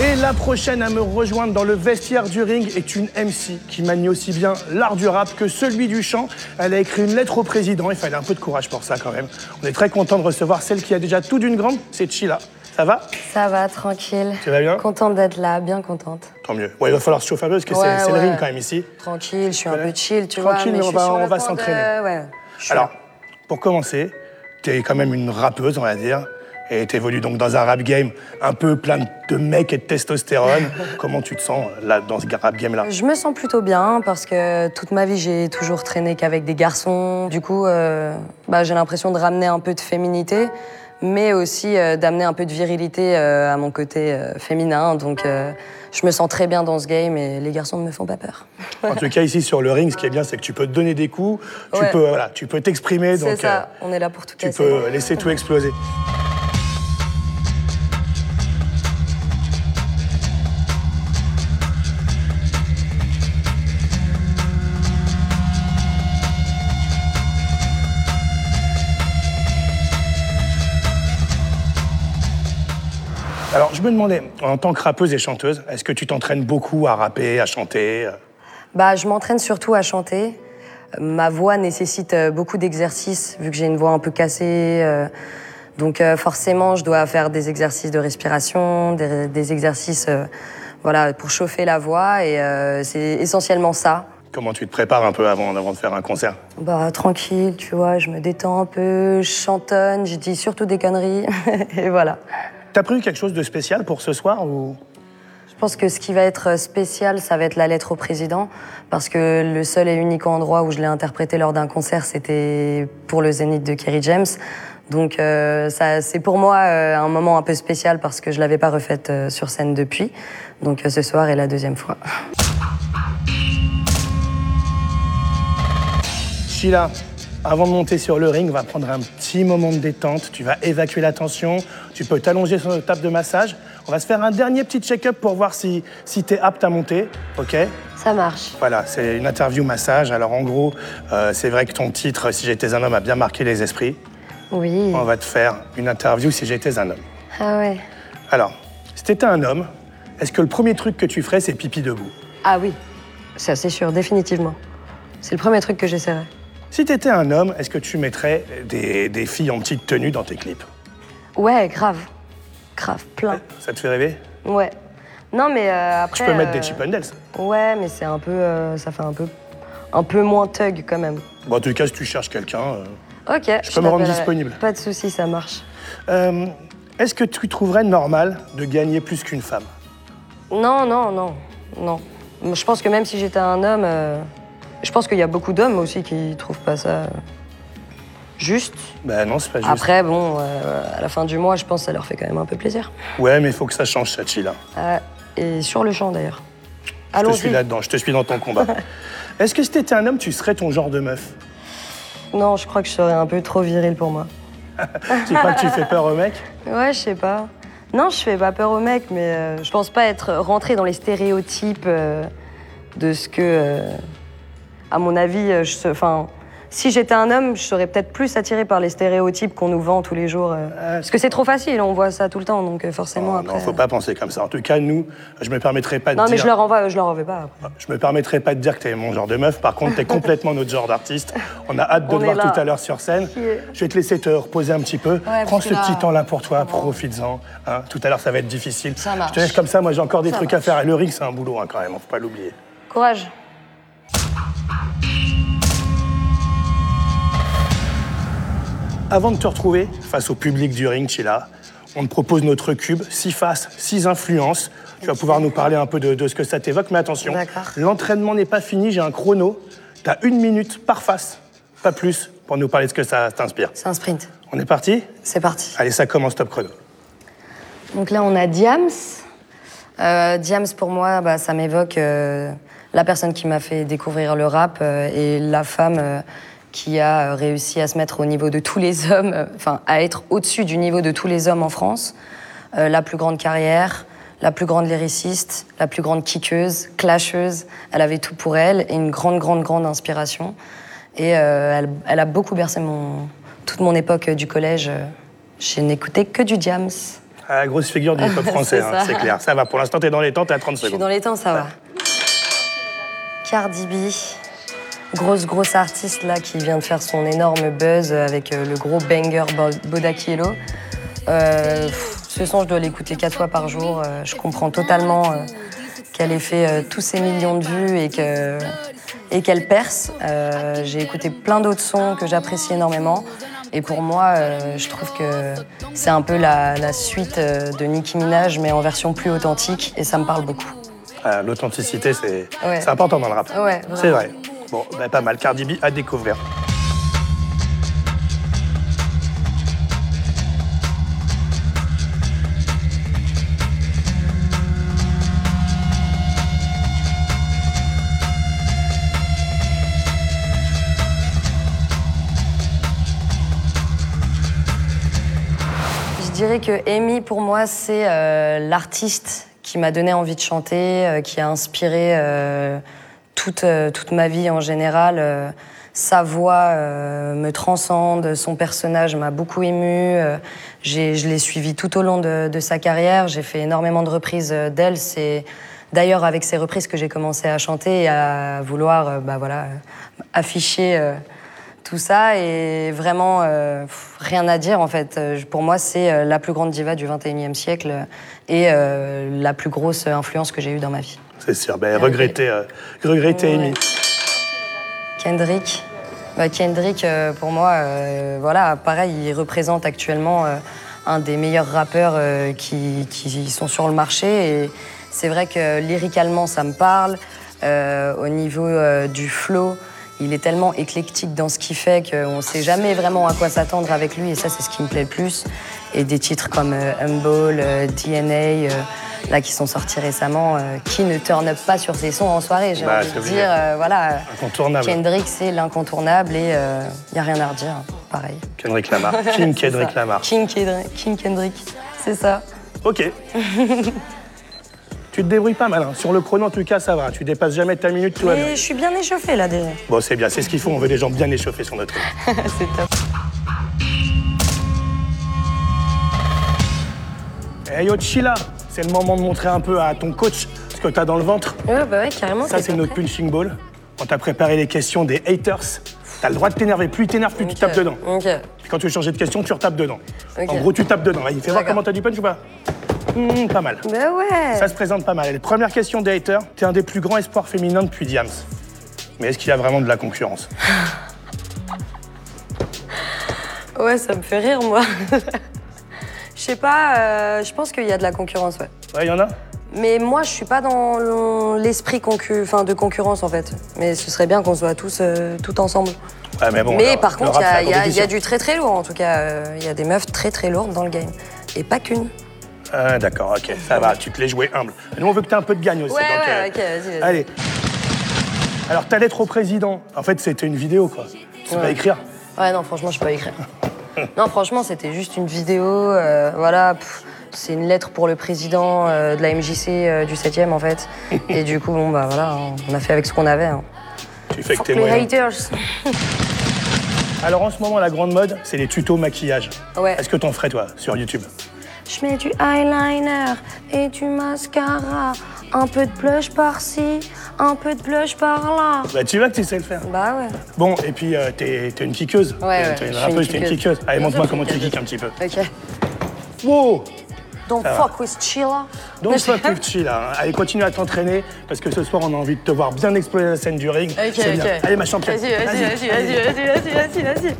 Et la prochaine à me rejoindre dans le vestiaire du ring est une MC qui manie aussi bien l'art du rap que celui du chant. Elle a écrit une lettre au président, il fallait un peu de courage pour ça quand même. On est très content de recevoir celle qui a déjà tout d'une grande, c'est Chila. Ça va? Ça va, tranquille. Tu vas bien? Contente d'être là, bien contente. Tant mieux. Ouais, il va falloir se chauffer un peu parce que c'est- Ouais, le ring quand même ici. Tranquille, je suis un peu chill, tu Tranquille, vois. mais je on va- de- s'entraîner. Suis Alors, pour commencer, tu es quand même une rappeuse, on va dire. Et tu évolues donc dans un rap game un peu plein de mecs et de testostérone. Comment tu te sens là dans ce rap game-là? Je me sens plutôt bien parce que toute ma vie, j'ai toujours traîné qu'avec des garçons. Du coup, euh, bah, j'ai l'impression de ramener un peu de féminité, mais aussi euh, d'amener un peu de virilité euh, à mon côté féminin. Donc, je me sens très bien dans ce game et les garçons ne me font pas peur. En tout cas, ici sur le ring, ce qui est bien, c'est que tu peux te donner des coups, tu Ouais. peux voilà, tu peux t'exprimer, C'est ça, on est là pour tout tu casser. peux laisser tout exploser. Alors, je me demandais, en tant que rappeuse et chanteuse, est-ce que tu t'entraînes beaucoup à rapper, à chanter euh? Bah, je m'entraîne surtout à chanter. Ma voix nécessite euh, beaucoup d'exercices, vu que j'ai une voix un peu cassée. euh, Donc forcément, je dois faire des exercices de respiration, des, des exercices voilà, pour chauffer la voix. Et c'est essentiellement ça. Comment tu te prépares un peu avant, avant de faire un concert? Bah, tranquille, tu vois, je me détends un peu, je chantonne, je dis surtout des conneries. et voilà. T'as prévu quelque chose de spécial pour ce soir ou? Je pense que ce qui va être spécial, ça va être la lettre au président, parce que le seul et unique endroit où je l'ai interprété lors d'un concert, c'était pour le Zénith de Kerry James. Donc euh, ça, c'est pour moi euh, un moment un peu spécial parce que je l'avais pas refaite euh, sur scène depuis. Donc euh, ce soir est la deuxième fois. Sheila, avant de monter sur le ring, on va prendre un petit moment de détente. Tu vas évacuer la tension. Tu peux t'allonger sur notre table de massage. On va se faire un dernier petit check-up pour voir si, si tu es apte à monter. OK? Ça marche. Voilà, c'est une interview massage. Alors en gros, euh, c'est vrai que ton titre, Si j'étais un homme, a bien marqué les esprits. Oui. On va te faire une interview Si j'étais un homme. Ah ouais. Alors, si t'étais un homme, est-ce que le premier truc que tu ferais, c'est pipi debout? Ah oui. Ça c'est sûr, définitivement. C'est le premier truc que j'essaierai. Si t'étais un homme, est-ce que tu mettrais des, des filles en petite tenue dans tes clips? Ouais, grave. Grave, plein. Ça te fait rêver? Ouais. Non mais euh, après. Tu peux mettre des euh, Chippendales. Ouais, mais c'est un peu, euh, ça fait un peu, un peu moins thug quand même. Bon, en tout cas, si tu cherches quelqu'un. euh, Ok. Je peux me rendre t'appellerai. disponible. Pas de souci, ça marche. euh, est-ce que tu trouverais normal de gagner plus qu'une femme? Non, non, non, non. Je pense que même si j'étais un homme, euh, je pense qu'il y a beaucoup d'hommes aussi qui trouvent pas ça juste. Ben non, c'est pas juste. Après, bon, euh, à la fin du mois, je pense que ça leur fait quand même un peu plaisir. Ouais, mais il faut que ça change, ça, Chila. Euh, et sur le champ d'ailleurs. Je te suis là-dedans, je te suis dans ton combat. est-ce que si t'étais un homme, tu serais ton genre de meuf? Non, je crois que je serais un peu trop viril pour moi. Tu crois que tu fais peur aux mecs Ouais, je sais pas. Non, je fais pas peur aux mecs, mais euh, je pense pas être rentrée dans les stéréotypes euh, de ce que, euh, à mon avis, euh, je, enfin, si j'étais un homme, je serais peut-être plus attirée par les stéréotypes qu'on nous vend tous les jours. euh, parce que c'est trop facile, on voit ça tout le temps, donc euh, forcément Non, après. non, faut pas penser comme ça. En tout cas, nous, je me permettrai pas de Non, dire. mais je leur envoie, je leur en pas. après. Je me permettrai pas de dire que t'es mon genre de meuf. Par contre, t'es complètement notre genre d'artiste. On a hâte de On te voir là. tout à l'heure sur scène. Je vais te laisser te reposer un petit peu. Prends ce là- petit temps-là pour toi, profites-en. hein. Tout à l'heure, ça va être difficile. Ça marche. Je te laisse comme ça. Moi, j'ai encore des Ça trucs à faire. Et le ring, c'est un boulot hein, quand même. Faut pas l'oublier. Courage. Avant de te retrouver face au public du ring, Chila, on te propose notre cube, six faces, six influences. Tu vas pouvoir nous parler un peu de, de ce que ça t'évoque, mais attention, l'entraînement n'est pas fini, j'ai un chrono. Tu as une minute par face, pas plus, pour nous parler de ce que ça t'inspire. C'est un sprint. On est parti? C'est parti. Allez, ça commence, top chrono. Donc là, on a Diams. Euh, Diams, pour moi, bah, ça m'évoque euh, la personne qui m'a fait découvrir le rap euh, et la femme euh, qui a euh, réussi à se mettre au niveau de tous les hommes, euh, enfin, à être au-dessus du niveau de tous les hommes en France. Euh, la plus grande carrière, la plus grande lyriciste, la plus grande kickeuse, clasheuse. Elle avait tout pour elle et une grande, grande, grande inspiration. Et euh, elle, elle a beaucoup bercé mon, toute mon époque du collège. Je n'écoutais que du Diams. Ah, grosse figure du hip-hop français, C'est hein, c'est clair. Ça va, pour l'instant, t'es dans les temps, t'es à 30 Je suis secondes. dans les temps, ça va. Cardi B, grosse grosse artiste là qui vient de faire son énorme buzz avec euh, le gros banger Bo- Bodakielo. Euh, ce son, je dois l'écouter quatre fois par jour. Euh, je comprends totalement euh, qu'elle ait fait euh, tous ces millions de vues et que et qu'elle perce. Euh, J'ai écouté plein d'autres sons que j'apprécie énormément. Et pour moi, euh, je trouve que c'est un peu la, la suite euh, de Nicki Minaj, mais en version plus authentique, et ça me parle beaucoup. Ah, L'authenticité, c'est Ouais. important dans le rap. Ouais, c'est vrai. Bon, bah, pas mal. Cardi B à découvrir. Je dirais que Amy, pour moi, c'est euh, l'artiste qui m'a donné envie de chanter, euh, qui a inspiré euh, toute, euh, toute ma vie en général. Euh, sa voix euh, me transcende, son personnage m'a beaucoup ému. Je l'ai suivi tout au long de, de sa carrière. J'ai fait énormément de reprises d'elle. C'est d'ailleurs avec ces reprises que j'ai commencé à chanter et à vouloir bah, voilà, afficher. Tout ça et vraiment euh, rien à dire en fait. Euh, Pour moi, c'est euh, la plus grande diva du 21e siècle et euh, la plus grosse influence que j'ai eue dans ma vie. C'est sûr. Ben, regrettez, euh, regrettez Ouais. Amy. Kendrick. Bah, Kendrick, pour moi, voilà, pareil, il représente actuellement un des meilleurs rappeurs qui, qui sont sur le marché. Et c'est vrai que lyricalement, ça me parle. Au niveau du flow, il est tellement éclectique dans ce qu'il fait qu'on ne sait jamais vraiment à quoi s'attendre avec lui. Et ça, c'est ce qui me plaît le plus. Et des titres comme euh, Humble, euh, DNA, euh, là, qui sont sortis récemment, euh, qui ne turn up pas sur ses sons en soirée, j'ai Bah, envie de dire. euh, voilà. Incontournable. Kendrick, c'est l'incontournable et il n'y a rien à redire. Pareil. Kendrick Lamar. King Kendrick. Lamar. King, Kendrick, King Kendrick, c'est ça. Ok. tu te débrouilles pas mal. hein. Sur le chrono, en tout cas, ça va. Tu dépasses jamais ta minute, tout va bien. Et je suis bien échauffée là déjà. Bon, c'est bien. C'est ce qu'il faut. On veut des gens bien échauffés sur notre île. c'est top. Eh yo, Chila, c'est le moment de montrer un peu à ton coach ce que t'as dans le ventre. Ouais, bah ouais, carrément. Ça, c'est notre prêt. punching ball. On t'a préparé les questions des haters. T'as le droit de t'énerver. Plus tu t'énerves, plus tu tapes dedans. Ok. Puis quand tu veux changer de question, tu retapes dedans. Ok. En gros, tu tapes dedans. Vas-y, fais voir D'accord. comment t'as du punch ou pas Hmm, Pas mal. Bah ouais. Ça se présente pas mal. Allez, première question des haters. T'es un des plus grands espoirs féminins depuis Diams. Mais est-ce qu'il y a vraiment de la concurrence Ouais, ça me fait rire, moi. Je sais pas, euh, je pense qu'il y a de la concurrence, ouais. Ouais, il y en a Mais moi, je suis pas dans l'esprit concu... enfin, de concurrence, en fait. Mais ce serait bien qu'on soit tous, euh, tout ensemble. Ouais, mais bon. Mais par contre, il y, a- y y du très très lourd, en tout cas. Euh, Il y a des meufs très très lourdes dans le game. Et pas qu'une. Ah, d'accord, ok, ça va, tu te l'es joué humble. Nous, on veut que tu aies un peu de gagne aussi. Ouais, donc, ouais, ok, vas-y, vas-y. Allez. Alors, ta lettre au président, en fait, c'était une vidéo, quoi. Tu sais pas écrire Ouais, non, franchement, je peux pas écrire. non, franchement, c'était juste une vidéo. euh, voilà, pff, c'est une lettre pour le président euh, de la MJC euh, du 7e, en fait. Et du coup, bon, bah voilà, hein, on a fait avec ce qu'on avait. hein. Tu fais que Fuck tes les moyens. haters. Alors, en ce moment, la grande mode, c'est les tutos maquillage. Ouais. Est-ce que t'en ferais, toi, sur YouTube? Je mets du eyeliner et du mascara. Un peu de blush par-ci, un peu de blush par-là. Bah, tu vois que tu sais le faire. Bah ouais. Bon, et puis, euh, t'es t'es une kickeuse. Ouais, T'es- ouais, une je suis rappeuse, une t'es une kickeuse. kickeuse. Allez, montre-moi comment tu kicks un petit peu. Ok. Wow Don't Ça va. fuck with Sheila. Donc, fuck with chill, hein. Allez, continue à t'entraîner, parce que ce soir, on a envie de te voir bien exploser la scène du ring. Ok, C'est bien. ok. Allez, ma championne. Vas-y, vas-y, vas-y, vas-y, vas-y, vas-y, vas-y, vas-y.